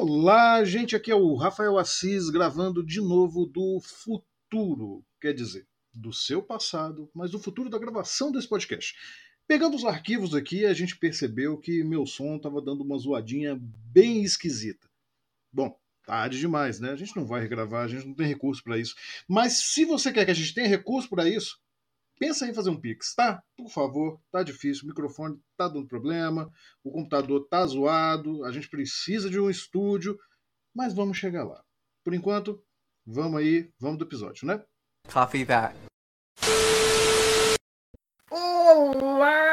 Olá, gente, aqui é o Rafael Assis gravando de novo do futuro, quer dizer, do seu passado, mas do futuro da gravação desse podcast. Pegando os arquivos aqui, a gente percebeu que meu som estava dando uma zoadinha bem esquisita. Bom, tarde demais, né? A gente não vai regravar, a gente não tem recurso para isso. Mas se você quer que a gente tenha recurso para isso, pensa em fazer um Pix, tá? Por favor, tá difícil, o microfone tá dando problema, o computador tá zoado, a gente precisa de um estúdio, mas vamos chegar lá. Por enquanto, vamos aí, vamos do episódio, né? Coffee that. Olá,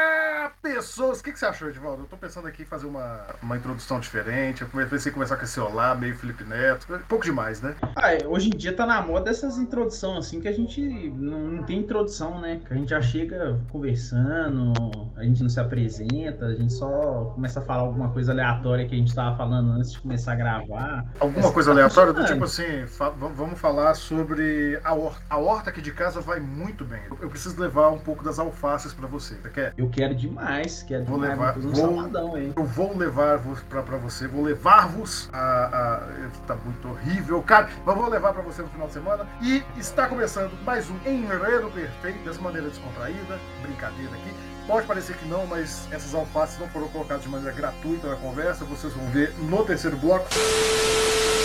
pessoas! O que, que você achou, Edvaldo? Eu tô pensando aqui em fazer uma, uma introdução diferente. Eu pensei em começar com esse olá, meio Felipe Neto. Um pouco demais, né? Ah, é, hoje em dia tá na moda essas introduções assim que a gente não, não tem introdução, né? Que a gente já chega conversando, a gente não se apresenta, a gente só começa a falar alguma coisa aleatória que a gente tava falando antes de começar a gravar. Alguma coisa aleatória? Do tipo assim, fa- vamos falar sobre a horta. A horta aqui de casa vai muito bem. Eu preciso levar um pouco das alfaces pra você. Você quer? Eu quero demais, Vou demais, levar- vou um vou- saladão, hein? Eu vou levar-vos pra, pra você, vou levar-vos a, a. Tá muito horrível, cara, mas vou levar pra você no final de semana. E está começando mais um Enredo Perfeito, dessa maneira descontraída, brincadeira aqui. Pode parecer que não, mas essas alfaces não foram colocadas de maneira gratuita na conversa, vocês vão ver no terceiro bloco.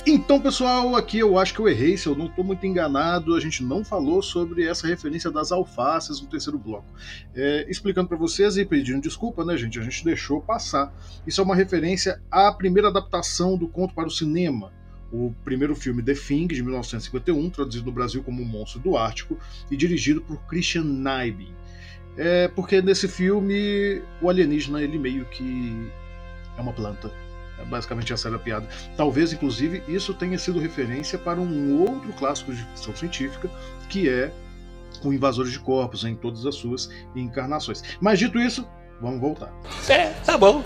Então, pessoal, aqui eu acho que eu errei, se eu não estou muito enganado, a gente não falou sobre essa referência das alfaces no terceiro bloco. É, explicando para vocês e pedindo desculpa, né, gente? A gente deixou passar. Isso é uma referência à primeira adaptação do conto para o cinema. O primeiro filme The Thing, de 1951, traduzido no Brasil como O Monstro do Ártico, e dirigido por Christian Nyby. É porque nesse filme o alienígena ele meio que é uma planta. É basicamente essa era a piada. Talvez, inclusive, isso tenha sido referência para um outro clássico de ficção científica, que é o Invasores de Corpos, em todas as suas encarnações. Mas dito isso, vamos voltar. É, tá bom.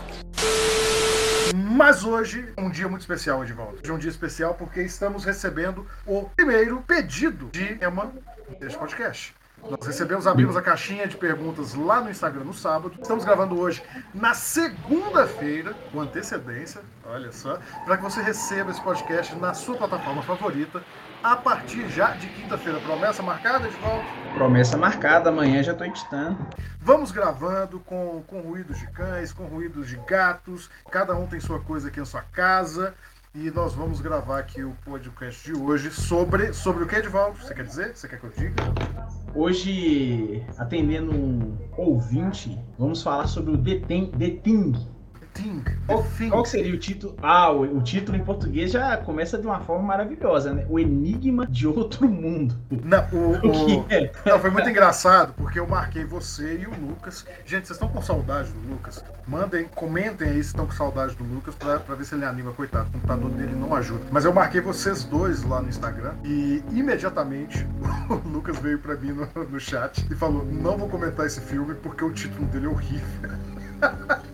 Mas hoje é um dia muito especial, Edvaldo. Hoje é um dia especial porque estamos recebendo o primeiro pedido de tema deste podcast. Nós recebemos, abrimos a caixinha de perguntas lá no Instagram no sábado. Estamos gravando hoje na segunda-feira, com antecedência, olha só, para que você receba esse podcast na sua plataforma favorita a partir já de quinta-feira. Promessa marcada, Edvaldo? Promessa marcada, amanhã já tô editando. Vamos gravando com, com ruídos de cães, com ruídos de gatos. Cada um tem sua coisa aqui na sua casa. E nós vamos gravar aqui o podcast de hoje sobre, sobre o que, Edvaldo? Você quer dizer? Você quer que eu diga? Hoje, atendendo um ouvinte, vamos falar sobre o The Thing. Thing. Qual, Thing. qual que seria o título? Ah, o, o título em português já começa de uma forma maravilhosa, né? O Enigma de Outro Mundo. Não, o, O é? Não, foi muito engraçado, porque eu marquei você e o Lucas. Gente, vocês estão com saudade do Lucas? Mandem, comentem aí se estão com saudade do Lucas pra, pra ver se ele anima, coitado. O computador dele não ajuda. Mas eu marquei vocês dois lá no Instagram e imediatamente o Lucas veio pra mim no, no chat e falou: Não vou comentar esse filme porque o título dele é horrível.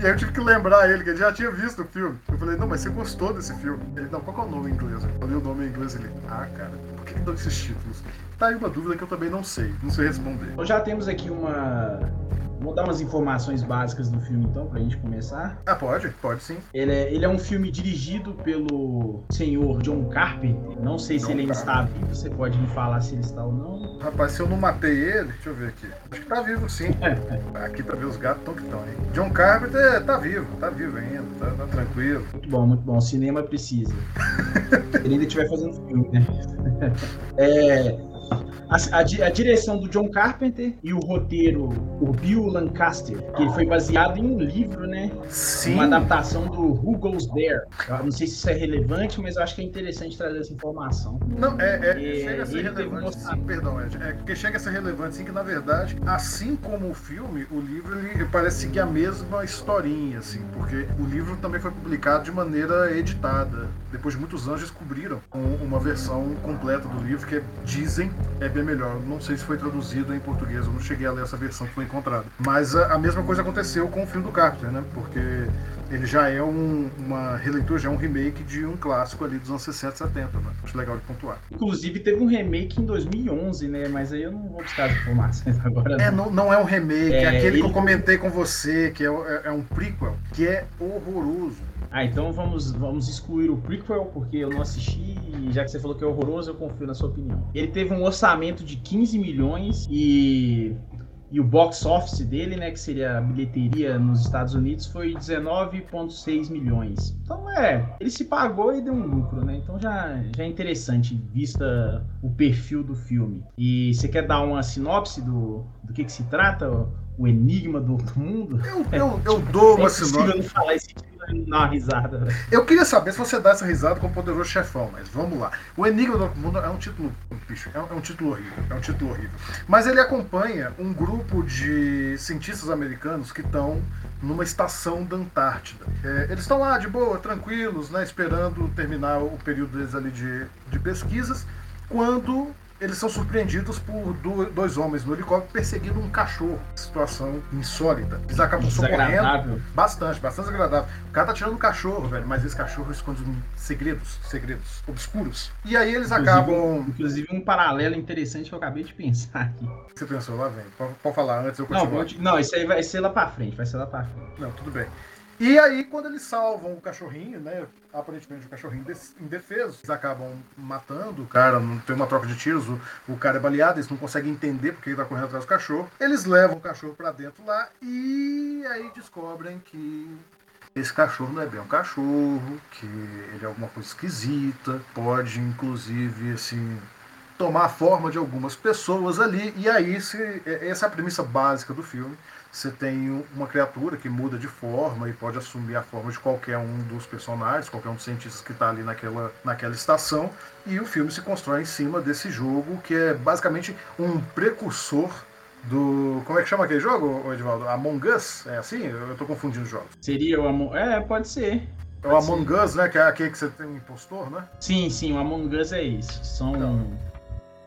E aí eu tive que lembrar ele, que ele já tinha visto o filme. Eu falei, não, mas você gostou desse filme? Ele, não, qual é o nome em inglês? Eu falei o nome em inglês ele, ah, cara, por que que dão esses títulos? Tá aí uma dúvida que eu também não sei, não sei responder. Então já temos aqui uma. Vou dar umas informações básicas do filme então, pra gente começar. Ah, pode? Pode sim. Ele é, ele é um filme dirigido pelo senhor John Carpenter. Não sei se John ele ainda está vivo, você pode me falar se ele está ou não. Rapaz, se eu não matei ele, deixa eu ver aqui. Acho que tá vivo sim. Aqui pra ver os gatos tão que estão, hein? John Carpenter tá vivo, tá vivo ainda, tá, tá tranquilo. Muito bom, muito bom. O cinema precisa. ele ainda estiver fazendo filme, né? É, a, a a direção do John Carpenter e o roteiro, o Bill Lancaster, que ele foi baseado em um livro, né? Sim. Uma adaptação do Who Goes There. Eu não sei se isso é relevante, mas eu acho que é interessante trazer essa informação. Não, é, é, É, chega a ser ele teve relevante, sim, perdão, Ed. É porque chega a ser relevante, sim, que na verdade, assim como o filme, o livro ele parece seguir a mesma historinha, assim, porque o livro também foi publicado de maneira editada. Depois de muitos anos descobriram um- uma versão completa do livro que dizem é bem melhor. Não sei se foi traduzido em português, eu não cheguei a ler essa versão que foi encontrada. Mas a, a mesma coisa aconteceu com o filme do Carpenter, né? Porque ele já é um, uma releitura, já é um remake de um clássico ali dos anos 60, 70, né? Acho legal de pontuar. Inclusive teve um remake em 2011, né? Mas aí eu não vou buscar as informações agora. É, não, não é um remake, é, É, aquele que eu ele- comentei com você, que é, é- é um prequel, que é horroroso. Ah, então vamos, vamos excluir o prequel, porque eu não assisti, e já que você falou que é horroroso, eu confio na sua opinião. Ele teve um orçamento de 15 milhões e, e o box office dele, né, que seria a bilheteria nos Estados Unidos, foi 19,6 milhões. Então é, ele se pagou e deu um lucro, né? Então já, já é interessante, vista o perfil do filme. E você quer dar uma sinopse do, do que, que se trata? O Enigma do Outro Mundo? Eu, eu, eu dou É uma impossível sinopse. não falar esse dar uma risada, velho. Eu queria saber se você dá essa risada com o Poderoso Chefão, mas vamos lá. O Enigma do Outro Mundo é um título, bicho, é um, é um título horrível, é um título horrível. Mas ele acompanha um grupo de cientistas americanos que estão numa estação da Antártida. É, eles estão lá de boa, tranquilos, né, esperando terminar o período deles ali de, de pesquisas, quando eles são surpreendidos por do- dois homens no helicóptero perseguindo um cachorro. Situação insólita. Eles acabam socorrendo. Bastante, bastante agradável. O cara tá tirando um cachorro, velho, mas esse cachorro esconde segredos, segredos obscuros. E aí eles Inclusive, acabam. inclusive um paralelo interessante que eu acabei de pensar aqui. Você pensou lá, vem. Pode, falar antes, eu Não, continuo. vou- não, isso aí vai ser lá pra frente, vai ser lá pra frente. Não, tudo bem. E aí, quando eles salvam o cachorrinho, né? Aparentemente o cachorrinho indefeso, eles acabam matando o cara, não tem uma troca de tiros, o, o cara é baleado, eles não conseguem entender porque ele tá correndo atrás do cachorro. Eles levam o cachorro pra dentro lá e aí descobrem que esse cachorro não é bem um cachorro, que ele é alguma coisa esquisita, pode inclusive assim tomar a forma de algumas pessoas ali. E aí se, essa é a premissa básica do filme. Você tem uma criatura que muda de forma e pode assumir a forma de qualquer um dos personagens, qualquer um dos cientistas que está ali naquela, naquela estação. E o filme se constrói em cima desse jogo, que é basicamente um precursor do. Como é que chama aquele jogo, Edivaldo? Among Us? É assim? Eu estou confundindo os jogos. Seria o Among... É, pode ser. É o Among Us, né? Que é aquele que você tem um impostor, né? Sim, sim, o Among Us é isso. São Então.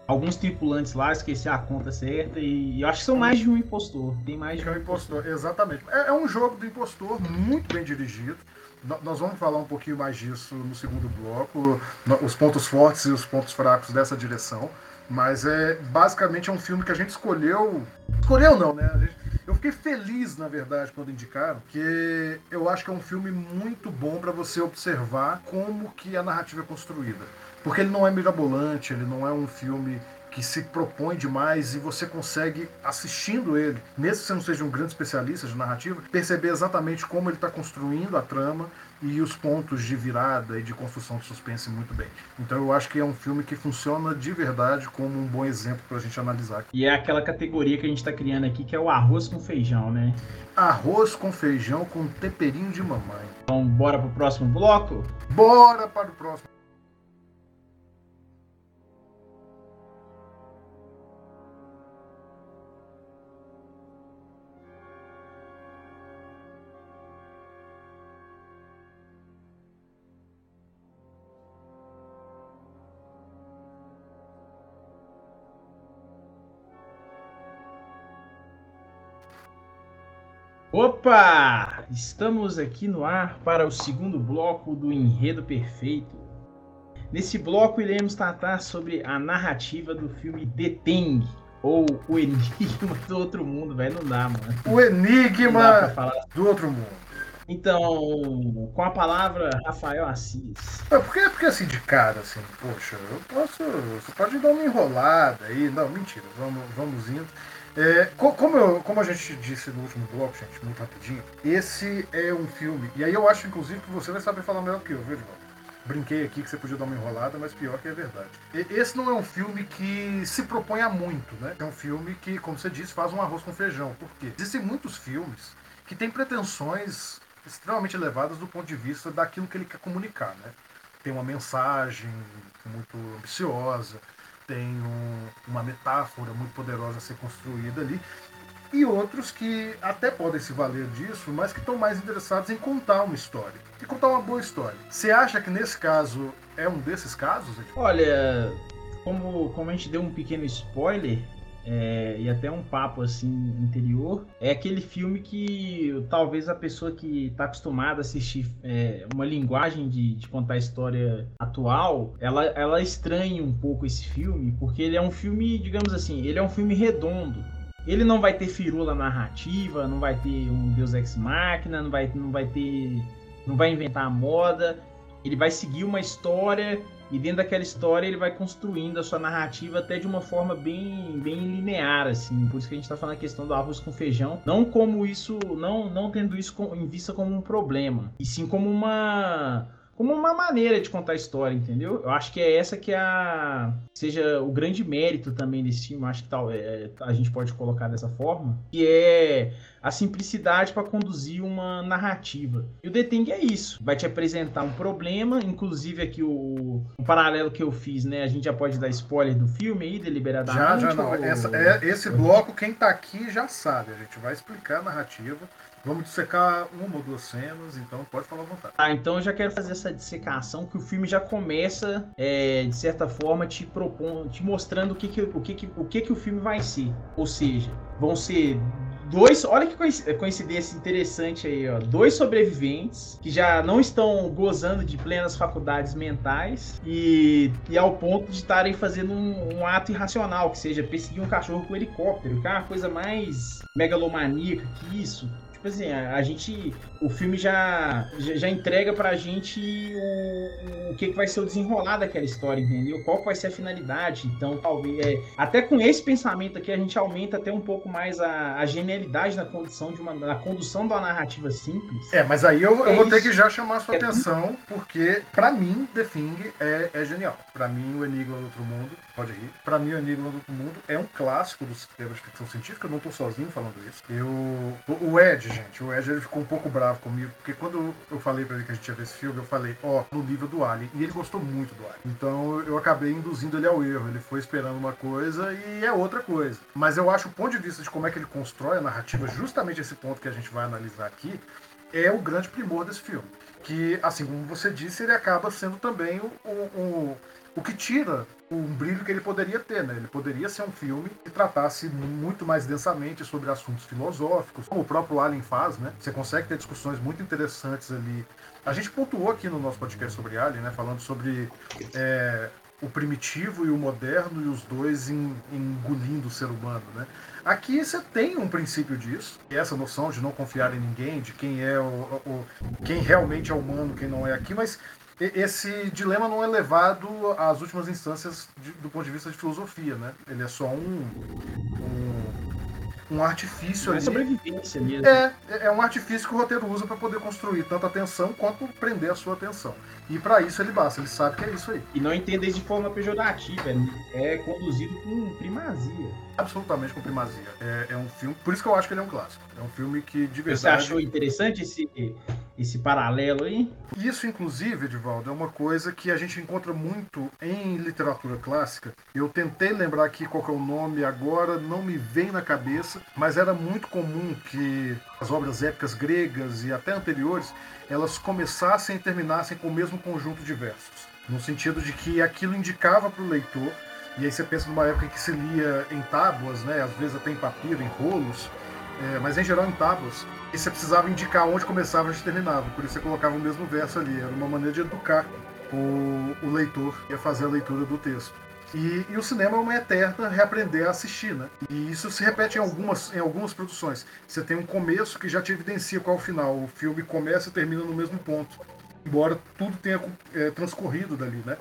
Alguns tripulantes lá, esqueci a conta certa, e eu acho que são mais de um impostor. Tem mais de Que é um impostor, exatamente. É, é um jogo do impostor muito bem dirigido. No- Nós vamos falar um pouquinho mais disso no segundo bloco, os pontos fortes e os pontos fracos dessa direção. Mas é basicamente é um filme que a gente escolheu. Escolheu não, né? A gente- eu fiquei feliz, na verdade, quando indicaram, que eu acho que é um filme muito bom para você observar como que a narrativa é construída. Porque ele não é mirabolante, ele não é um filme que se propõe demais e você consegue, assistindo ele, mesmo que você não seja um grande especialista de narrativa, perceber exatamente como ele está construindo a trama e os pontos de virada e de construção de suspense muito bem. Então eu acho que é um filme que funciona de verdade como um bom exemplo para a gente analisar. E é aquela categoria que a gente tá criando aqui, que é o arroz com feijão, né? Arroz com feijão com temperinho de mamãe. Então, bora pro próximo bloco? Bora para o próximo. Opa! Estamos aqui no ar para o segundo bloco do Enredo Perfeito. Nesse bloco iremos tratar sobre a narrativa do filme The Thing, ou O Enigma do Outro Mundo, velho. Não dá, mano. O enigma falar. do outro mundo. Então, com a palavra, Rafael Assis. É, Porque, porque assim, de cara, assim, poxa, eu posso. Você pode dar uma enrolada aí. Não, mentira, vamos, vamos indo. É, co- como, eu- como a gente disse no último bloco, gente, muito rapidinho, esse é um filme. E aí eu acho, inclusive, que você vai saber falar melhor que eu, viu, Edvaldo? Brinquei aqui que você podia dar uma enrolada, mas pior que é verdade. Esse não é um filme que se propõe a muito, né? É um filme que, como você disse, faz um arroz com feijão. Por quê? Existem muitos filmes que têm pretensões extremamente elevadas do ponto de vista daquilo que ele quer comunicar, né? Tem uma mensagem muito ambiciosa, tem um- uma metáfora muito poderosa a ser construída ali, e outros que até podem se valer disso, mas que estão mais interessados em contar uma história, e contar uma boa história. Você acha que nesse caso é um desses casos? Olha, como, como a gente deu um pequeno spoiler, é, e até um papo assim interior, é aquele filme que talvez a pessoa que está acostumada a assistir é, uma linguagem de, de, contar história atual, ela, ela estranha um pouco esse filme, porque ele é um filme, digamos assim, ele é um filme redondo. Ele não vai ter firula narrativa, não vai ter um Deus Ex Machina, não vai, não vai ter. não vai inventar a moda. Ele vai seguir uma história e dentro daquela história ele vai construindo a sua narrativa até de uma forma bem, bem linear, assim. Por isso que a gente está falando a questão do arroz com feijão. Não como isso, não, não tendo isso em vista como um problema, e sim como uma como uma maneira de contar a história, entendeu? Eu acho que é essa que é a seja o grande mérito também desse filme, acho que tal é, a gente pode colocar dessa forma, que é a simplicidade para conduzir uma narrativa. E o The Thing é isso, vai te apresentar um problema, inclusive aqui o, o paralelo que eu fiz, né? A gente já pode dar spoiler do filme aí deliberadamente. Já, já não. Ou... Essa, é, esse bloco quem tá aqui já sabe, a gente vai explicar a narrativa Vamos dissecar uma ou duas cenas, então pode falar à vontade. Ah, então eu já quero fazer essa dissecação que o filme já começa, é, de certa forma, te propondo, te mostrando o que, que, o, que, que, o que, que o filme vai ser. Ou seja, vão ser dois. Olha que coincidência interessante aí, ó. Dois sobreviventes que já não estão gozando de plenas faculdades mentais e, e ao ponto de estarem fazendo um, um, ato irracional, que seja perseguir um cachorro com um helicóptero, que é uma coisa mais megalomaníaca que isso tipo assim, a, a, gente. O filme já, já, já, entrega pra gente o, o que, que vai ser o desenrolar daquela história, entendeu? Qual vai ser a finalidade. Então, talvez. É, até com esse pensamento aqui, a gente aumenta até um pouco mais a, a genialidade na condução de uma. na condução de uma narrativa simples. É, mas aí eu, eu é vou ter que já chamar a sua é atenção, porque, pra mim, The Thing é, é genial. Pra mim, o Enigma do Outro Mundo, pode rir. Pra mim, o Enigma do Outro Mundo é um clássico do sistema de ficção científica. Eu não tô sozinho falando isso. Eu. O Ed, gente, o Ed ele ficou um pouco bravo comigo, porque quando eu falei pra ele que a gente ia ver esse filme, eu falei, ó, oh, no nível do Alien. E ele gostou muito do Alien. Então eu acabei induzindo ele ao erro. Ele foi esperando uma coisa e é outra coisa. Mas eu acho o ponto de vista de como é que ele constrói a narrativa, justamente esse ponto que a gente vai analisar aqui, é o grande primor desse filme. Que, assim como você disse, ele acaba sendo também o, o, o o que tira um brilho que ele poderia ter, né? Ele poderia ser um filme que tratasse muito mais densamente sobre assuntos filosóficos, como o próprio Alien faz, né? Você consegue ter discussões muito interessantes ali. A gente pontuou aqui no nosso podcast sobre Alien, né? Falando sobre é, o primitivo e o moderno e os dois engolindo o ser humano, né? Aqui você tem um princípio disso, é essa noção de não confiar em ninguém, de quem é o, o quem realmente é humano, quem não é aqui, mas esse dilema não é levado às últimas instâncias de, do ponto de vista de filosofia, né? Ele é só um, um, um artifício é ali. sobrevivência mesmo. É, é um artifício que o roteiro usa para poder construir tanto a atenção quanto prender a sua atenção. E para isso ele basta, ele sabe que é isso aí. E não entender de forma pejorativa, é conduzido com primazia. Absolutamente com primazia. É, é, um filme, por isso que eu acho que ele é um clássico. É um filme que de verdade. Você achou interessante esse, esse paralelo aí? Isso, inclusive, Edivaldo, é uma coisa que a gente encontra muito em literatura clássica. Eu tentei lembrar aqui qual é o nome agora, não me vem na cabeça, mas era muito comum que as obras épicas gregas e até anteriores elas começassem e terminassem com o mesmo conjunto de versos. No sentido de que aquilo indicava para o leitor, e aí você pensa numa época em que se lia em tábuas, né, às vezes até em papiro, em rolos, é, mas em geral em tábuas, e você precisava indicar onde começava e onde terminava, por isso você colocava o mesmo verso ali, era uma maneira de educar o, o leitor e fazer a leitura do texto. E, e, o cinema é uma eterna reaprender a assistir, né? E isso se repete em algumas, em algumas produções. Você tem um começo que já te evidencia qual é o final. O filme começa e termina no mesmo ponto. Embora tudo tenha é, transcorrido dali, né?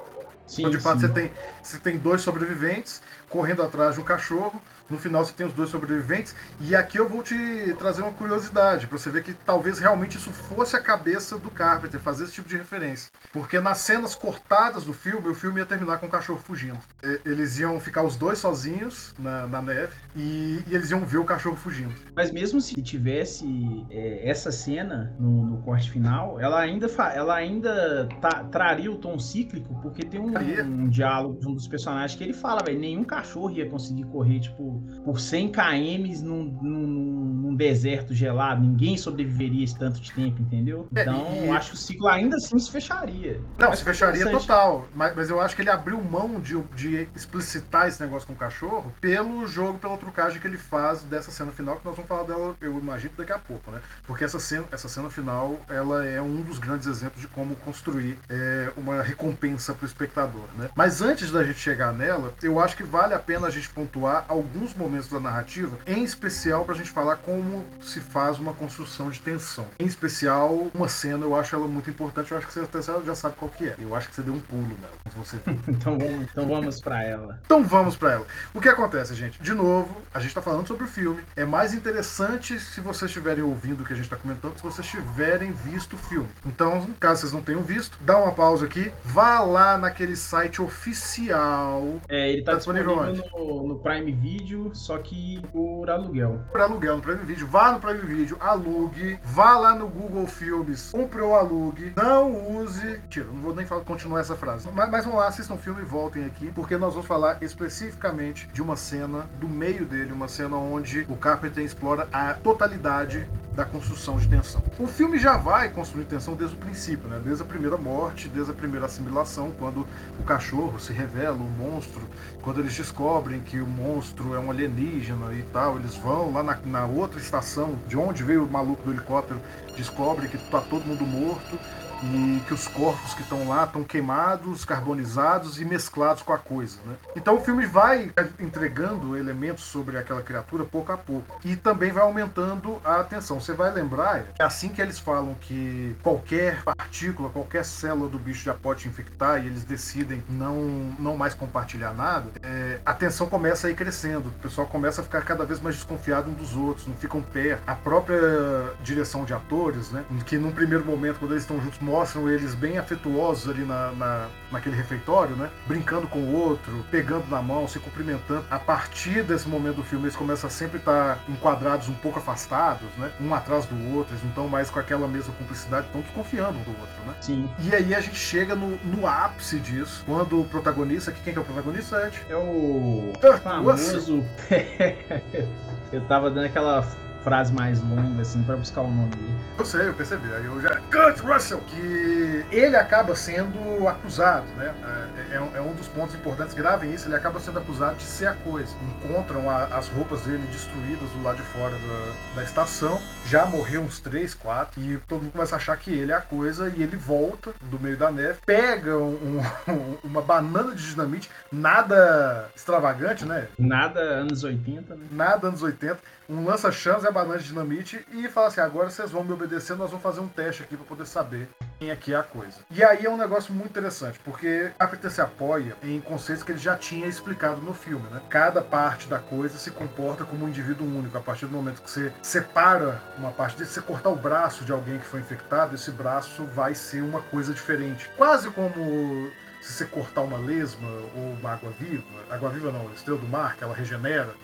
Sim, então, de fato, você tem, você tem dois sobreviventes correndo atrás de um cachorro no final você tem os dois sobreviventes. E aqui eu vou te trazer uma curiosidade, para você ver que talvez realmente isso fosse a cabeça do Carpenter, fazer esse tipo de referência. Porque nas cenas cortadas do filme, o filme ia terminar com o cachorro fugindo. Eles iam ficar os dois sozinhos na, na neve e, e, eles iam ver o cachorro fugindo. Mas mesmo se tivesse é, essa cena no, no, corte final, ela ainda, ela ainda tá, traria o tom cíclico, porque tem um, um, diálogo de um dos personagens que ele fala, velho, nenhum cachorro ia conseguir correr, tipo, por 100 km num, num, num deserto gelado, ninguém sobreviveria esse tanto de tempo, entendeu? É, Então, e- eu acho que o ciclo ainda assim se fecharia. Não, se fecharia interessante. total. Mas, mas eu acho que ele abriu mão de, de explicitar esse negócio com o cachorro pelo jogo, pela trucagem que ele faz dessa cena final, que nós vamos falar dela, eu imagino, daqui a pouco, né? Porque essa cena, essa cena final, ela é um dos grandes exemplos de como construir é, uma recompensa para o espectador, né? Mas antes da gente chegar nela, eu acho que vale a pena a gente pontuar alguns momentos da narrativa, em especial para a gente falar como se faz uma construção de tensão. Em especial, uma cena, eu acho ela muito importante, eu acho que você até já sabe qual que é. Eu acho que você deu um pulo nela, você. Então vamos, então vamos pra ela. Então vamos pra ela. O que acontece, gente? De novo, a gente tá falando sobre o filme. É mais interessante se vocês estiverem ouvindo o que a gente tá comentando, se vocês tiverem visto o filme. Então, caso vocês não tenham visto, dá uma pausa aqui, vá lá naquele site oficial É, ele tá, Tá disponível disponível no, no Prime Video, só que por aluguel. para aluguel no Prime Video. Vá no Prime Video, alugue, vá lá no Google Filmes, compre ou alugue, não use. Tira, não vou nem falar, continuar essa frase. Mas, mas vamos lá, assistam o filme e voltem aqui, porque nós vamos falar especificamente de uma cena do meio dele, uma cena onde o Carpenter explora a totalidade da construção de tensão. O filme já vai construir tensão desde o princípio, né? Desde a primeira morte, desde a primeira assimilação, quando o cachorro se revela, o monstro, quando eles descobrem que o monstro é um alienígena e tal, eles vão lá na, na outra estação, de onde veio o maluco do helicóptero, descobrem que tá todo mundo morto e que os corpos que estão lá estão queimados, carbonizados e mesclados com a coisa. Né? Então o filme vai entregando elementos sobre aquela criatura pouco a pouco e também vai aumentando a atenção. Você vai lembrar, é assim que eles falam que qualquer partícula, qualquer célula do bicho já pode infectar e eles decidem não, não mais compartilhar nada, é, a tensão começa a ir crescendo. O pessoal começa a ficar cada vez mais desconfiado um dos outros, não ficam perto. A própria direção de atores, né, que num primeiro momento, quando eles estão juntos, mostram eles bem afetuosos ali na, na, naquele refeitório, né? Brincando com o outro, pegando na mão, se cumprimentando. A partir desse momento do filme, eles começam a sempre estar enquadrados um pouco afastados, né? Um atrás do outro, eles não estão mais com aquela mesma cumplicidade, estão desconfiando um do outro, né? Sim. E aí a gente chega no, no ápice disso, quando o protagonista, que quem que é o protagonista, Ed? É o famoso. eu tava dando aquela frase mais longa, assim, pra buscar o nome dele. Eu sei, eu percebi. Aí eu já. Kurt Russell, que ele acaba sendo acusado, né? É, é um- é um dos pontos importantes, gravem isso, ele acaba sendo acusado de ser a coisa. Encontram a- as roupas dele destruídas do lado de fora da, da estação. Já morreu uns três, quatro, e todo mundo começa a achar que ele é a coisa, e ele volta do meio da neve, pega um- um- uma banana de dinamite, nada extravagante, né? Nada anos 80, né? nada anos 80, um lança-chamas e a banana de dinamite e fala assim: agora vocês vão me obedecer, nós vamos fazer um teste aqui para poder saber quem é que é a coisa. E aí é um negócio muito interessante, porque Carpenter se apoia em conceitos que ele já tinha explicado no filme, né? Cada parte da coisa se comporta como um indivíduo único. A partir do momento que você separa uma parte dele, você cortar o braço de alguém que foi infectado, esse braço vai ser uma coisa diferente. Quase como se você cortar uma lesma ou uma água-viva, água-viva não, estrela do mar, que ela regenera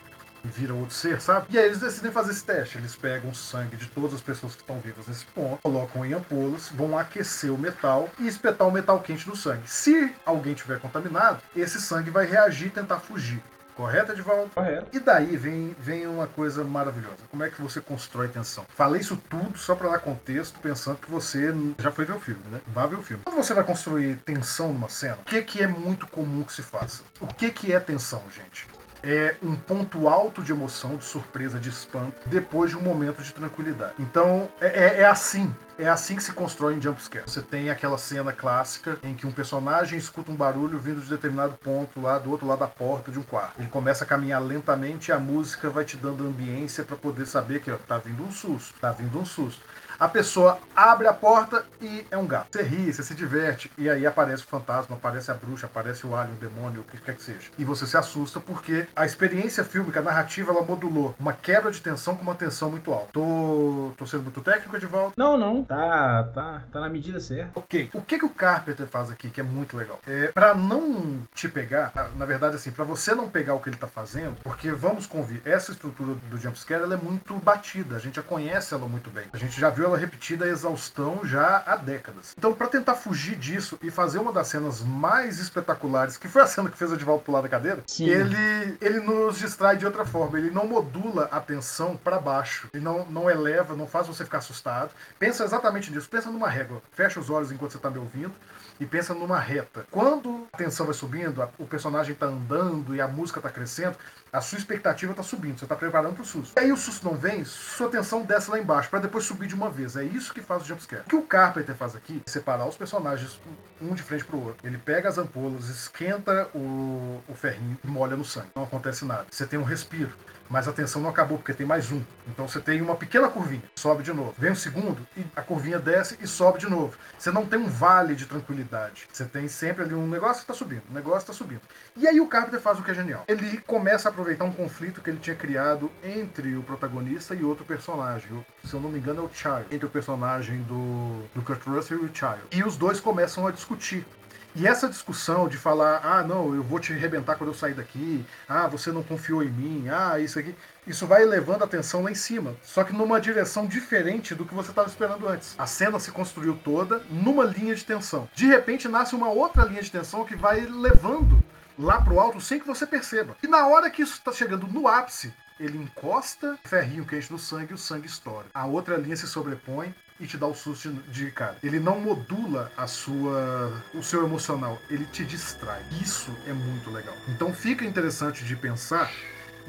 e vira outro ser, sabe? E aí eles decidem fazer esse teste. Eles pegam o sangue de todas as pessoas que estão vivas nesse ponto, colocam em ampolas, vão aquecer o metal e espetar o metal quente no sangue. Se alguém tiver contaminado, esse sangue vai reagir e tentar fugir. Correto, Edvaldo? Correto. E daí vem, vem uma coisa maravilhosa. Como é que você constrói tensão? Falei isso tudo só para dar contexto, pensando que você já foi ver o filme, né? Vá ver o filme. Quando você vai construir tensão numa cena, o que, que é muito comum que se faça? O que, que é tensão, gente? É um ponto alto de emoção, de surpresa, de espanto, depois de um momento de tranquilidade. Então, é, é- é assim. É assim que se constrói em jumpscare. Você tem aquela cena clássica em que um personagem escuta um barulho vindo de determinado ponto lá do outro lado da porta de um quarto. Ele começa a caminhar lentamente e a música vai te dando ambiência para poder saber que ó, tá vindo um susto, tá vindo um susto. A pessoa abre a porta e é um gato. Você ri, você se diverte, e aí aparece o fantasma, aparece a bruxa, aparece o alien, o demônio, o que quer que seja. E você se assusta porque a experiência fílmica, a narrativa, ela modulou uma quebra de tensão com uma tensão muito alta. Tô, tô sendo muito técnico, Edivaldo? Não, não. Tá, tá, tá na medida certa. Ok. O que, que o Carpenter faz aqui, que é muito legal? É, para não te pegar, na- na verdade, assim, para você não pegar o que ele tá fazendo, porque vamos convir, essa estrutura do jumpscare ela é muito batida, a gente já conhece ela muito bem. A gente já viu viu ela repetida a exaustão já há décadas. Então, para tentar fugir disso e fazer uma das cenas mais espetaculares, que foi a cena que fez o Edivaldo pular da cadeira, Sim. ele, ele nos distrai de outra forma. Ele não modula a tensão para baixo. Ele não, não eleva, não faz você ficar assustado. Pensa exatamente nisso. Pensa numa régua. Fecha os olhos enquanto você está me ouvindo e pensa numa reta. Quando a tensão vai subindo, a- o personagem está andando e a música está crescendo, a sua expectativa está subindo, você está preparando para o susto. E aí o susto não vem, sua tensão desce lá embaixo, para depois subir de uma vez. É isso que faz o jumpscare. O que o Carpenter faz aqui é separar os personagens um de frente pro outro. Ele pega as ampolas, esquenta o, o ferrinho e molha no sangue. Não acontece nada. Você tem um respiro. Mas a tensão não acabou, porque tem mais um. Então você tem uma pequena curvinha, sobe de novo. Vem o segundo, e a curvinha desce e sobe de novo. Você não tem um vale de tranquilidade. Você tem sempre ali um negócio que está subindo, um negócio está subindo. E aí o Carpenter faz o que é genial. Ele começa a aproveitar um conflito que ele tinha criado entre o protagonista e outro personagem. Se eu não me engano, é o Child. Entre o personagem do, do Kurt Russell e o Child. E os dois começam a discutir. E essa discussão de falar, ah, não, eu vou te arrebentar quando eu sair daqui, ah, você não confiou em mim, ah, isso aqui, isso vai elevando a tensão lá em cima, só que numa direção diferente do que você estava esperando antes. A cena se construiu toda numa linha de tensão. De repente nasce uma outra linha de tensão que vai levando lá pro alto sem que você perceba. E na hora que isso está chegando no ápice, ele encosta ferrinho quente no sangue e o sangue estoura. A outra linha se sobrepõe e te dá o susto de, cara. Ele não modula a sua o seu emocional, ele te distrai. Isso é muito legal. Então fica interessante de pensar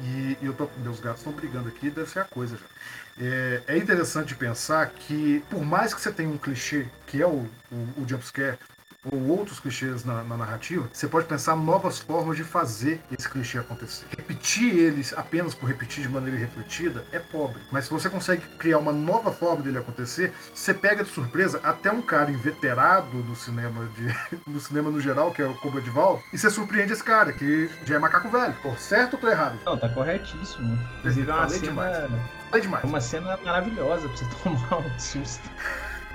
e, e eu tô, meus gatos estão brigando aqui, deve ser a coisa já. É, é interessante pensar que, por mais que você tenha um clichê, que é o, o, o jumpscare, ou outros clichês na, na narrativa, você pode pensar novas formas de fazer esse clichê acontecer. Repetir eles apenas por repetir de maneira irrefletida é pobre. Mas se você consegue criar uma nova forma dele acontecer, você pega de surpresa até um cara inveterado do cinema de, do cinema no geral, que é o Cobra de Val, e você surpreende esse cara, que já é macaco velho. Tô certo ou tô errado? Não, tá corretíssimo. Inclusive é uma Falei cena, demais. Falei demais. é uma cena maravilhosa pra você tomar um susto.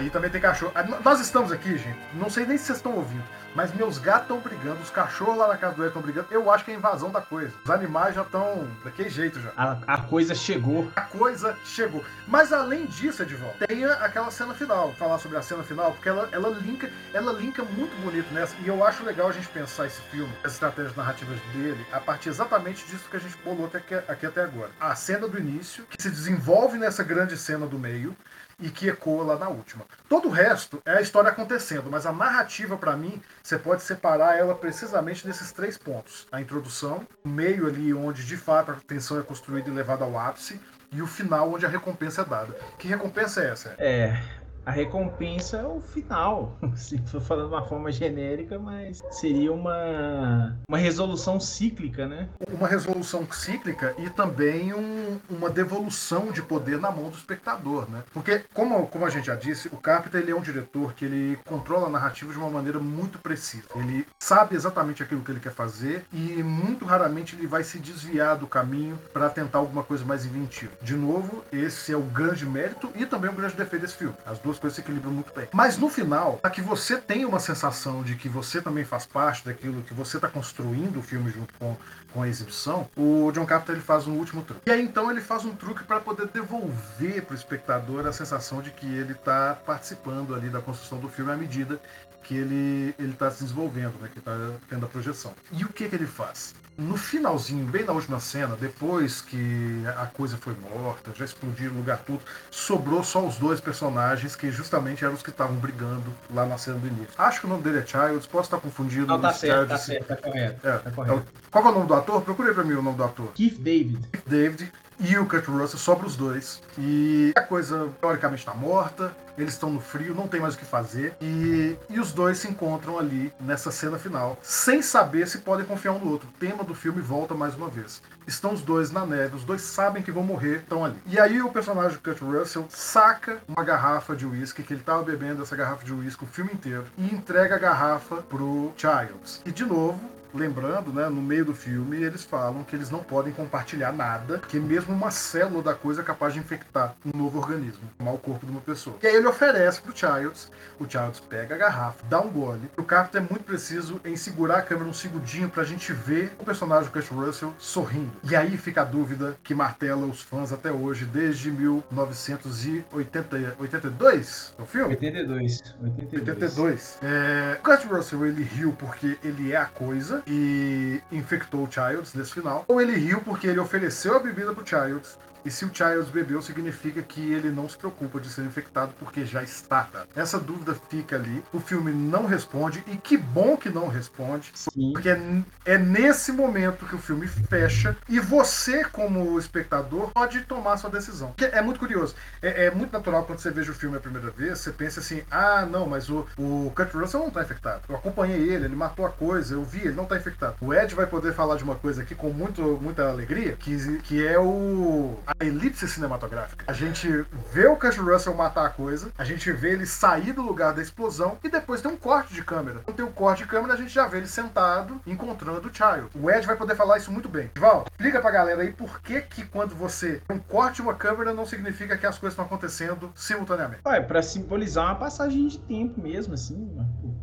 Aí também tem cachorro. Ah, Nós estamos aqui, gente. Não sei nem se vocês estão ouvindo, mas meus gatos estão brigando, os cachorros lá na casa do Ed estão brigando. Eu acho que é invasão da coisa. Os animais já estão daquele jeito já. A, a coisa chegou. A coisa chegou. Mas além disso, Edivaldo, tem aquela cena final. Falar sobre a cena final, porque ela, ela linka ela linka muito bonito nessa. E eu acho legal a gente pensar esse filme, as estratégias narrativas dele, a partir exatamente disso que a gente bolou até aqui, aqui até agora. A cena do início, que se desenvolve nessa grande cena do meio e que ecoa lá na última. Todo o resto é a história acontecendo, mas a narrativa, pra mim, você pode separar ela precisamente nesses três pontos: a introdução, o meio ali onde de fato a tensão é construída e levada ao ápice, e o final onde a recompensa é dada. Que recompensa é essa? É, a recompensa é o final. Se for falando de uma forma genérica, mas seria uma, uma resolução cíclica, né? Uma resolução cíclica e também um- uma devolução de poder na mão do espectador, né? Porque, como, como a gente já disse, o Carpenter ele é um diretor que ele controla a narrativa de uma maneira muito precisa. Ele sabe exatamente aquilo que ele quer fazer e muito raramente ele vai se desviar do caminho para tentar alguma coisa mais inventiva. De novo, esse é o grande mérito e também o grande defeito desse filme. As duas coisas se equilibram muito bem. Mas no final, para que você tenha uma sensação de que você também faz parte daquilo que você está construindo o filme junto com, com a exibição, o John Carpenter ele faz um último truque. E aí então ele faz um truque para poder devolver para o espectador a sensação de que ele está participando ali da construção do filme à medida que ele ele está se desenvolvendo, né, que está tendo a projeção. E o que que ele faz? No finalzinho, bem na última cena, depois que a coisa foi morta, já explodiu o lugar tudo, sobrou só os dois personagens que justamente eram os que estavam brigando lá na cena do início. Acho que o nome dele é Childs, posso estar confundido. Não, tá certo, tá certo, tá correto. É, Tá correto. Qual que é o nome do ator? Procurei pra mim o nome do ator. Keith David. David e o Kurt Russell, sobra os dois. E a coisa, teoricamente, está morta, eles estão no frio, não tem mais o que fazer. E, e os dois se encontram ali nessa cena final, sem saber se podem confiar um no outro. O tema do filme volta mais uma vez. Estão os dois na neve, os dois sabem que vão morrer, estão ali. E aí o personagem do Kurt Russell saca uma garrafa de uísque, que ele estava bebendo essa garrafa de uísque o filme inteiro, e entrega a garrafa pro Childs. E de novo, lembrando, né, no meio do filme, eles falam que eles não podem compartilhar nada, que mesmo uma célula da coisa é capaz de infectar um novo organismo, tomar o corpo de uma pessoa. E aí ele oferece pro Childs, o Childs pega a garrafa, dá um gole. O Carter é muito preciso em segurar a câmera um segundinho pra gente ver o personagem do Kurt Russell sorrindo. E aí fica a dúvida que martela os fãs até hoje, desde 1982, o filme? 82. 82. 82. É, o Kurt Russell ele riu porque ele é a coisa e infectou o Childs nesse final, ou ele riu porque ele ofereceu a bebida pro Childs e se o Childs bebeu, significa que ele não se preocupa de ser infectado porque já está. Essa dúvida fica ali. O filme não responde, e que bom que não responde, Sim. porque é, é nesse momento que o filme fecha e você, como espectador, pode tomar sua decisão. Porque é muito curioso. É, é muito natural quando você veja o filme a primeira vez, você pensa assim: ah, não, mas o, o Kurt Russell não está infectado. Eu acompanhei ele, ele matou a coisa, eu vi, ele não está infectado. O Ed vai poder falar de uma coisa aqui com muito, muita alegria, que, que é o elipse cinematográfica. A gente vê o Kurt Russell matar a coisa, a gente vê ele sair do lugar da explosão e depois tem um corte de câmera. Quando tem um corte de câmera, a gente já vê ele sentado, encontrando o Child. O Ed vai poder falar isso muito bem. Val, explica pra galera aí por que que quando você um corte uma câmera não significa que as coisas estão acontecendo simultaneamente. Ué, pra simbolizar uma passagem de tempo mesmo, assim,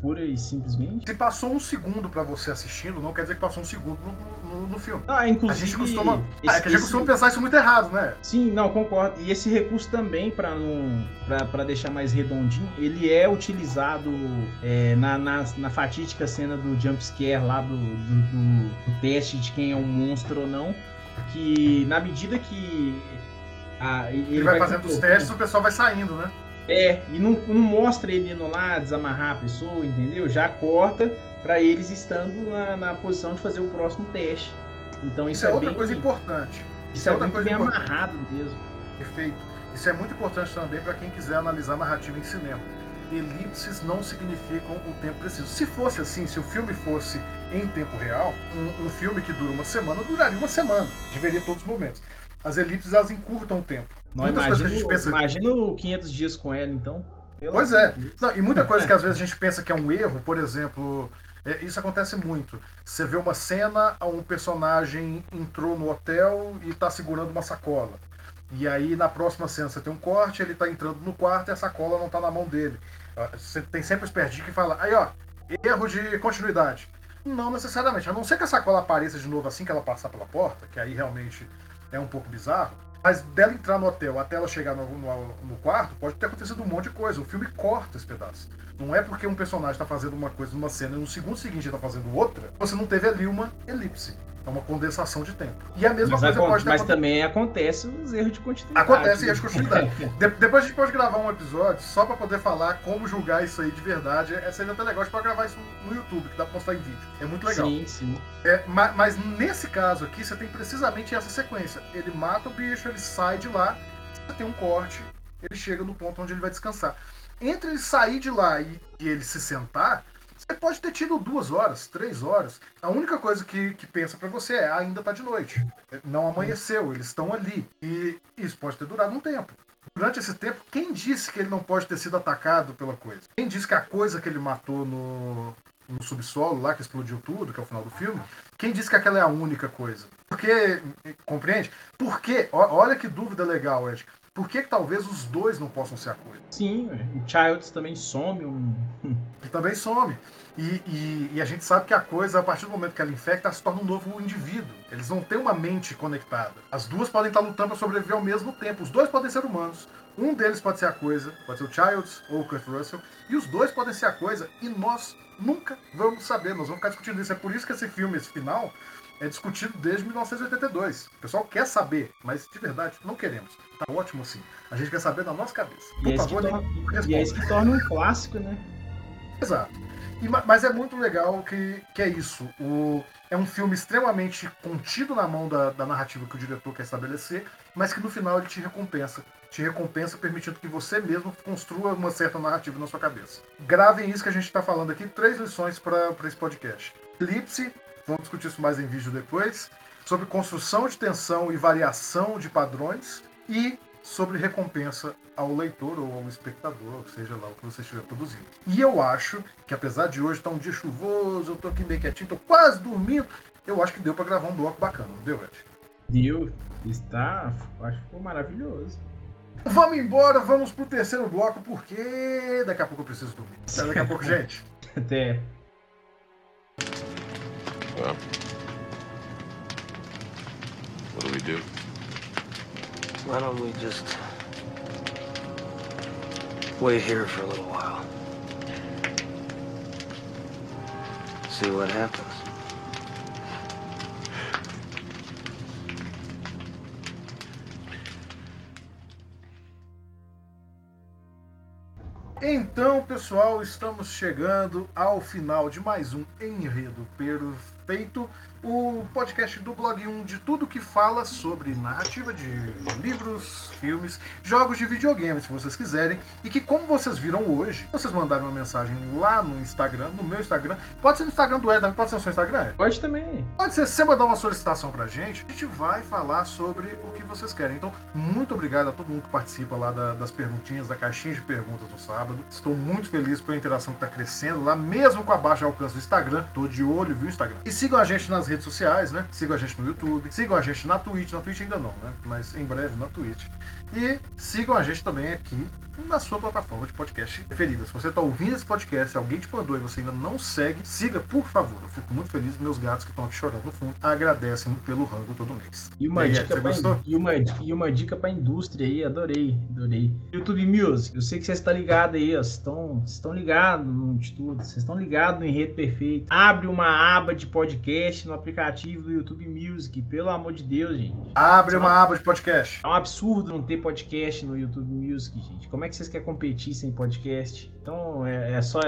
pura e simplesmente. Se passou um segundo pra você assistindo, não quer dizer que passou um segundo no, no- no filme. Ah, A inclusive. gente costuma, esse- é que a gente esse- costuma pensar isso muito errado, né? Sim, não, concordo. E esse recurso também, para não pra- pra deixar mais redondinho, ele é utilizado é, na, na, na fatídica cena do jumpscare lá do, do, do- do teste de quem é um monstro ou não. Que na medida que. a- ele, Ele vai fazendo os testes, o pessoal vai saindo, né? É, e não, não mostra ele indo lá desamarrar a pessoa, entendeu? Já corta para eles estando na, na posição de fazer o próximo teste. Então isso, Isso é outra bem, coisa importante. isso é outra bem, coisa bem importante. amarrado mesmo. Perfeito. Isso é muito importante também para quem quiser analisar narrativa em cinema. Elipses não significam o tempo preciso. Se fosse assim, se o filme fosse em tempo real, um, um filme que dura uma semana duraria uma semana, deveria todos os momentos. As elipses elas encurtam o tempo. Não, gente pensa- imagina o 500 dias com ela, então. Pois é. Não, e muita coisa que às vezes a gente pensa que é um erro, por exemplo, é, isso acontece muito. Você vê uma cena, um personagem entrou no hotel e está segurando uma sacola. E aí na próxima cena você tem um corte, ele está entrando no quarto e a sacola não está na mão dele. Ah, Você tem sempre o espertinho que fala, aí ó, erro de continuidade. Não necessariamente, a não ser que a sacola apareça de novo assim que ela passar pela porta, que aí realmente é um pouco bizarro. Mas dela entrar no hotel até ela chegar no, no- no quarto, pode ter acontecido um monte de coisa. O filme corta esse pedaço. Não é porque um personagem está fazendo uma coisa numa cena e no segundo seguinte está fazendo outra, você não teve ali uma elipse. É uma condensação de tempo. E a mesma Mas, coisa pode mas também acontece os erros de continuidade. Acontece erros de continuidade. De- depois a gente pode gravar um episódio só pra poder falar como julgar isso aí de verdade. É seria até legal a gente pode gravar isso no YouTube, que dá pra postar em vídeo. É muito legal. Sim, sim. É, ma- mas, nesse caso aqui, você tem precisamente essa sequência. Ele mata o bicho, ele sai de lá, você tem um corte, ele chega no ponto onde ele vai descansar. Entre ele sair de lá e, e ele se sentar, você pode ter tido duas horas, três horas. A única coisa que, que pensa pra você é ainda tá de noite. Não amanheceu, eles estão ali. E isso pode ter durado um tempo. Durante esse tempo, quem disse que ele não pode ter sido atacado pela coisa? Quem disse que a coisa que ele matou no, no subsolo lá, que explodiu tudo, que é o final do filme, quem disse que aquela é a única coisa? Porque, compreende? Por quê? Ó- Olha que dúvida legal, Ed. Por que, que talvez os dois não possam ser a coisa? Sim, o Childs também some. Um... também some. E, e- e a gente sabe que a coisa, a partir do momento que ela infecta, ela se torna um novo indivíduo. Eles não têm uma mente conectada. As duas podem estar lutando para sobreviver ao mesmo tempo. Os dois podem ser humanos. Um deles pode ser a coisa, pode ser o Childs ou o Kurt Russell. E os dois podem ser a coisa. E nós nunca vamos saber. Nós vamos ficar discutindo isso. É por isso que esse filme, esse final, é discutido desde 1982. O pessoal quer saber, mas de verdade não queremos. Tá ótimo assim. A gente quer saber da nossa cabeça. E Por é, que favor, e é isso que torna um clássico, né? Exato. E ma- mas é muito legal que, que é isso. O, é um filme extremamente contido na mão da, da narrativa que o diretor quer estabelecer, mas que no final ele te recompensa. Te recompensa permitindo que você mesmo construa uma certa narrativa na sua cabeça. Gravem isso que a gente está falando aqui, três lições para esse podcast. Elipse, vamos discutir isso mais em vídeo depois, sobre construção de tensão e variação de padrões, e sobre recompensa ao leitor ou ao espectador, seja lá o que você estiver produzindo. E eu acho que apesar de hoje estar um dia chuvoso, eu tô aqui meio quietinho, tô quase dormindo, eu acho que deu para gravar um bloco bacana, não deu, Ed? Deu. Está, acho que ficou maravilhoso. Vamos embora, vamos pro terceiro bloco, porque daqui a pouco eu preciso dormir. Até daqui a pouco, gente. Até. Well, what do we do? Why don't we just wait here for a little while? See what happens. Então, pessoal, estamos chegando ao final de mais um Enredo Perfeito, o podcast do Blog 1 de tudo que fala sobre narrativa de livros, filmes, jogos de videogame, se vocês quiserem, e que, como vocês viram hoje, vocês mandaram uma mensagem lá no Instagram, no meu Instagram, pode ser no Instagram do Ed, pode ser no seu Instagram, Ed? Pode também. Pode ser, se você mandar uma solicitação pra gente, a gente vai falar sobre o que vocês querem. Então, muito obrigado a todo mundo que participa lá da- das perguntinhas, da caixinha de perguntas no sábado. Estou muito feliz pela interação que está crescendo lá, mesmo com a baixa alcance do Instagram. Tô de olho, viu, Instagram? E sigam a gente nas redes sociais, né? Sigam a gente no YouTube, sigam a gente na Twitch, na Twitch ainda não, né? Mas em breve na Twitch. E sigam a gente também aqui na sua plataforma de podcast preferida. Se você está ouvindo esse podcast, alguém te mandou e você ainda não segue, siga, por favor. Eu fico muito feliz. Meus gatos que estão aqui chorando no fundo agradecem todo rango todo mês. E uma, aí, dica pra, gostou? e, uma, e uma dica pra indústria aí, adorei, adorei. YouTube Music, eu sei que vocês estão ligados aí, ó, vocês estão, estão ligados no de tudo, vocês estão ligados no Enredo Perfeito. Abre uma aba de podcast no aplicativo do YouTube Music, pelo amor de Deus, gente. Abre uma aba de podcast. É um absurdo não ter podcast no YouTube Music, gente. Como é que vocês querem competir sem podcast? Então é, é só,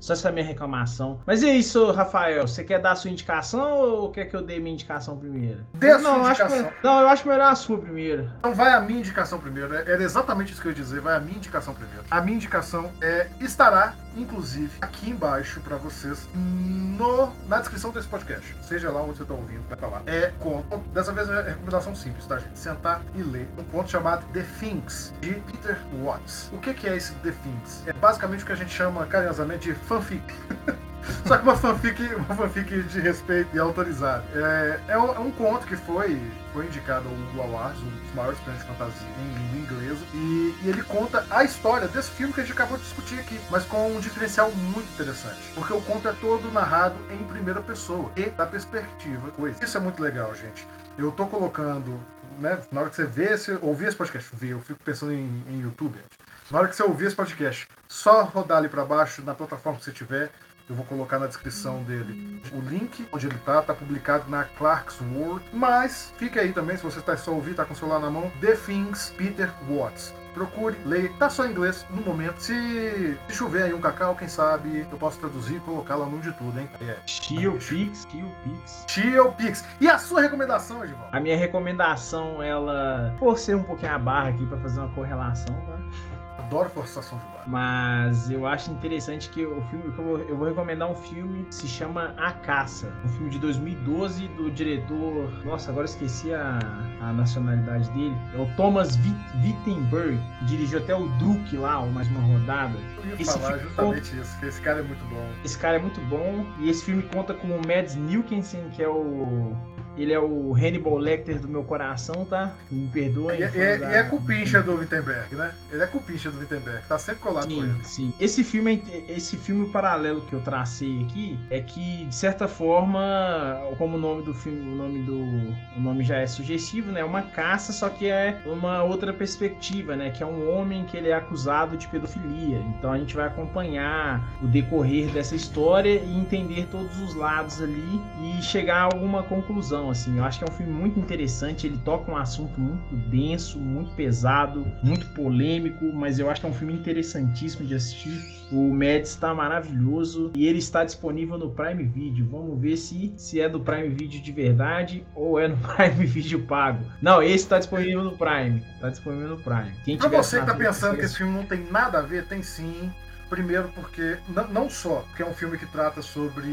só essa minha reclamação. Mas é isso, Rafael. Você quer dar a sua indicação ou quer que eu dê minha indicação primeiro? Dê a sua não, eu acho indicação. que- não, eu acho melhor a sua primeiro. Então vai a minha indicação primeiro. né? Era exatamente isso que eu ia dizer. Vai a minha indicação primeiro. A minha indicação é estará, inclusive, aqui embaixo para vocês no, na descrição desse podcast. Seja lá onde você está ouvindo, vai estar lá. É conto. Dessa vez é recomendação simples, tá, gente? Sentar e ler um conto chamado The Things, de Peter Watts. O que, que é esse The Things? É basicamente o que a gente chama carinhosamente de fanfic. Só que uma fanfic, uma fanfic de respeito e autorizado. É, é, um, é um conto que foi, foi indicado ao Hugo Awards, um dos maiores prêmios de fantasia em língua inglesa. E, e ele conta a história desse filme que a gente acabou de discutir aqui, mas com um diferencial muito interessante. Porque o conto é todo narrado em primeira pessoa e da perspectiva. Coisa. Isso é muito legal, gente. Eu tô colocando, né? Na hora que você vê esse, ouvir esse podcast, eu fico pensando em, em YouTube. gente. Na hora que você ouvir esse podcast, só rodar ali para baixo na plataforma que você tiver. Eu vou colocar na descrição dele o link onde ele tá, tá publicado na Clark's World. Mas fica aí também, se você está só ouvindo, tá com o celular na mão, The Things Peter Watts. Procure, leia, tá só em inglês no momento. Se, se chover aí um cacau, quem sabe eu posso traduzir e colocar lá no de tudo, hein? É. Tio Pix, Tio Pix. Pix. E a sua recomendação, Edivaldo? A minha recomendação, ela. Forcei um pouquinho a barra aqui pra fazer uma correlação, tá? Adoro forçação de barra. Mas eu acho interessante que o filme eu vou, recomendar um filme que se chama A Caça, um filme de 2012 do diretor, nossa, agora eu esqueci a, a nacionalidade dele, é o Thomas Wit- Wittenberg, que dirigiu até o Druk lá, mais uma rodada. Eu ia Esse falar filme justamente isso, que esse cara é muito bom. Esse cara é muito bom e esse filme conta com o Mads Mikkelsen, que é o ele é o Hannibal Lecter do meu coração, tá? Me perdoem. E, e da- é cupincha do Wittenberg, né? Ele é cupincha do Wittenberg, tá sempre colado com Sim, ele. sim. Esse filme, é esse filme paralelo que eu tracei aqui é que de certa forma, como o nome do filme, o nome do, o nome já é sugestivo, né? É uma caça, só que é uma outra perspectiva, né? Que é um homem que ele é acusado de pedofilia. Então a gente vai acompanhar o decorrer dessa história e entender todos os lados ali e chegar a alguma conclusão, assim. Eu acho que é um filme muito interessante. Ele toca um assunto muito denso, muito pesado, muito polêmico, mas eu acho que é um filme interessantíssimo de assistir. O Mads está maravilhoso e ele está disponível no Prime Video. Vamos ver se, se é do Prime Video de verdade ou é no Prime Video pago. Não, esse está disponível no Prime. Está disponível no Prime. Quem Pra você que tá assinatura, pensando que esquece. esse filme não tem nada a ver, tem sim. Primeiro porque, não só porque é um filme que trata sobre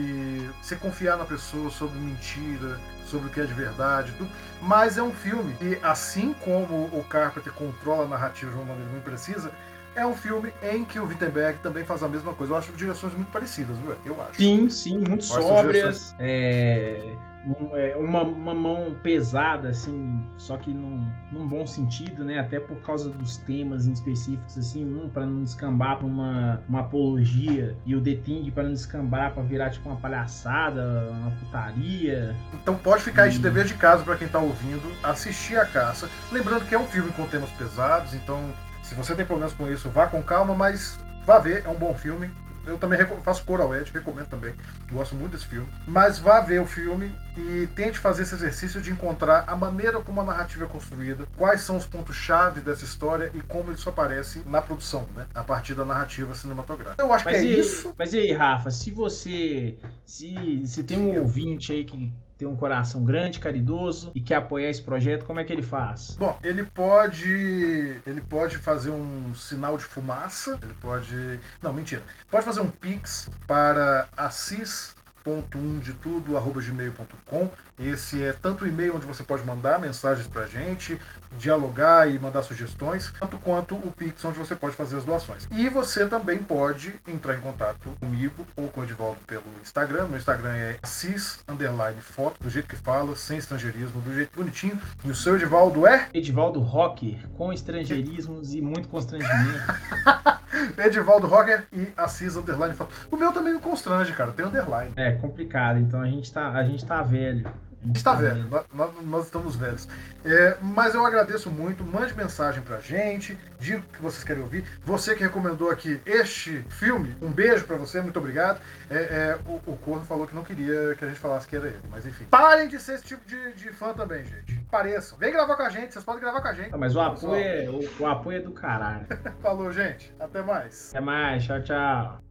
você confiar na pessoa, sobre mentira, sobre o que é de verdade, tudo, mas é um filme que, assim como o Carpenter controla a narrativa de uma maneira muito precisa, é um filme em que o Wittenberg também faz a mesma coisa. Eu acho direções muito parecidas, viu? eu acho. Sim, sim, muito sóbrias. É, um- é, uma, uma mão pesada, assim, só que num, num bom sentido, né? Até por causa dos temas em específicos, assim, um para não descambar pra uma, uma apologia e o The Thing para não descambar pra virar tipo uma palhaçada, uma putaria. Então pode ficar aí de dever de casa para quem tá ouvindo, assistir a caça. Lembrando que é um filme com temas pesados, então se você tem problemas com isso, vá com calma, mas vá ver, é um bom filme. Eu também faço cor ao Ed, recomendo também. Gosto muito desse filme. Mas vá ver o filme e tente fazer esse exercício de encontrar a maneira como a narrativa é construída, quais são os pontos-chave dessa história e como isso aparece na produção, né? A partir da narrativa cinematográfica. Eu acho Mas, que é e, isso. mas e aí, Rafa, se você. Se, se tem um ouvinte aí que tem um coração grande, caridoso e quer apoiar esse projeto, como é que ele faz? Bom, ele pode. Ele pode fazer um sinal de fumaça. Ele pode. Não, mentira. Pode fazer um pix para assis.1 de tudo, arroba gmail.com. Esse é tanto o e-mail onde você pode mandar mensagens pra gente, dialogar e mandar sugestões, tanto quanto o Pix onde você pode fazer as doações. E você também pode entrar em contato comigo ou com o Edivaldo pelo Instagram. Meu Instagram é assis underline foto, do jeito que fala, sem estrangeirismo, do jeito bonitinho. E o seu Edivaldo é Edivaldo Rocker, com estrangeirismos e muito constrangimento. Edivaldo Roger e Assis underline foto. O meu também me constrange, cara, tem underline. É complicado, então a gente tá, a gente tá velho. A gente tá velho, nós, nós- estamos velhos. É, mas eu agradeço muito. Mande mensagem pra gente, diga o que vocês querem ouvir. Você que recomendou aqui este filme, um beijo pra você, muito obrigado. É, é, o, o Corno falou que não queria que a gente falasse que era ele, mas enfim. Parem de ser esse tipo de, de fã também, gente. Pareçam. Vem gravar com a gente, vocês podem gravar com a gente. Ah, Mas o apoio, é, o, o apoio é do caralho. Falou, gente. Até mais. Até mais, tchau, tchau.